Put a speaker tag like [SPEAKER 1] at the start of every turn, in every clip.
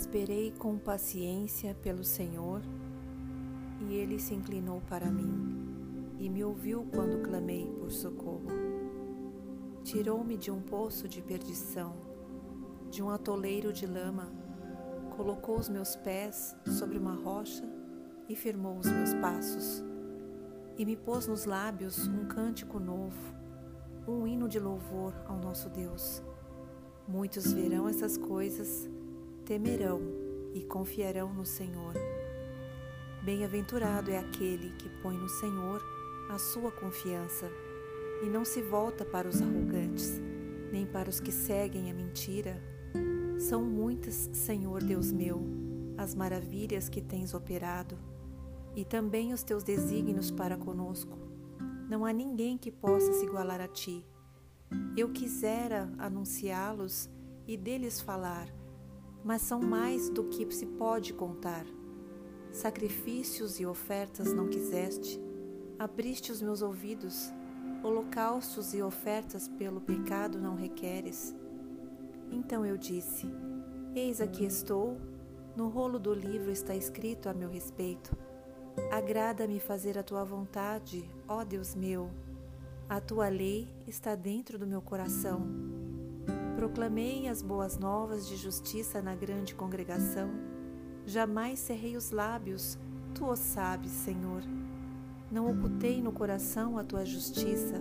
[SPEAKER 1] Esperei com paciência pelo Senhor, e ele se inclinou para mim e me ouviu quando clamei por socorro. Tirou-me de um poço de perdição, de um atoleiro de lama, colocou os meus pés sobre uma rocha e firmou os meus passos, e me pôs nos lábios um cântico novo, um hino de louvor ao nosso Deus. Muitos verão essas coisas temerão e confiarão no Senhor. Bem-aventurado é aquele que põe no Senhor a sua confiança e não se volta para os arrogantes, nem para os que seguem a mentira. São muitas, Senhor Deus meu, as maravilhas que tens operado e também os teus desígnios para conosco. Não há ninguém que possa se igualar a ti. Eu quisera anunciá-los e deles falar mas são mais do que se pode contar. Sacrifícios e ofertas não quiseste, abriste os meus ouvidos, holocaustos e ofertas pelo pecado não requeres. Então eu disse: Eis aqui estou, no rolo do livro está escrito a meu respeito. Agrada-me fazer a tua vontade, ó Deus meu. A tua lei está dentro do meu coração. Proclamei as boas novas de justiça na grande congregação. Jamais cerrei os lábios, tu o sabes, Senhor. Não ocultei no coração a tua justiça,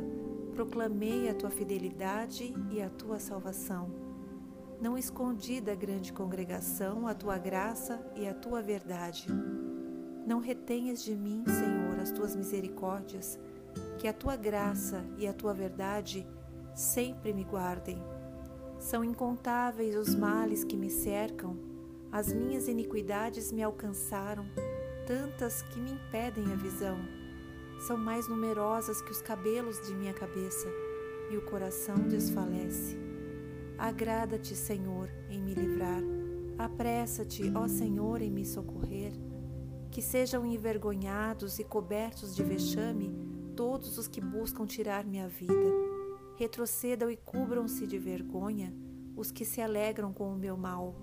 [SPEAKER 1] proclamei a tua fidelidade e a tua salvação. Não escondi da grande congregação a tua graça e a tua verdade. Não retenhas de mim, Senhor, as tuas misericórdias, que a tua graça e a tua verdade sempre me guardem. São incontáveis os males que me cercam, as minhas iniquidades me alcançaram, tantas que me impedem a visão. São mais numerosas que os cabelos de minha cabeça, e o coração desfalece. Agrada-te, Senhor, em me livrar. Apressa-te, ó Senhor, em me socorrer. Que sejam envergonhados e cobertos de vexame todos os que buscam tirar minha vida retrocedam e cubram-se de vergonha os que se alegram com o meu mal.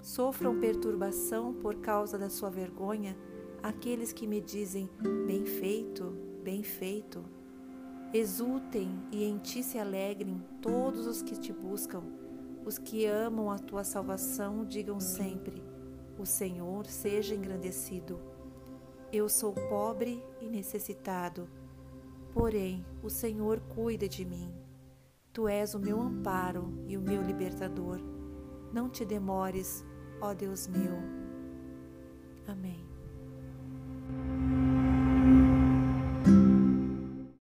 [SPEAKER 1] Sofram perturbação por causa da sua vergonha aqueles que me dizem: Bem feito, bem feito. Exultem e em ti se alegrem todos os que te buscam. Os que amam a tua salvação digam sempre: O Senhor seja engrandecido. Eu sou pobre e necessitado Porém, o Senhor cuida de mim. Tu és o meu amparo e o meu libertador. Não te demores, ó Deus meu. Amém.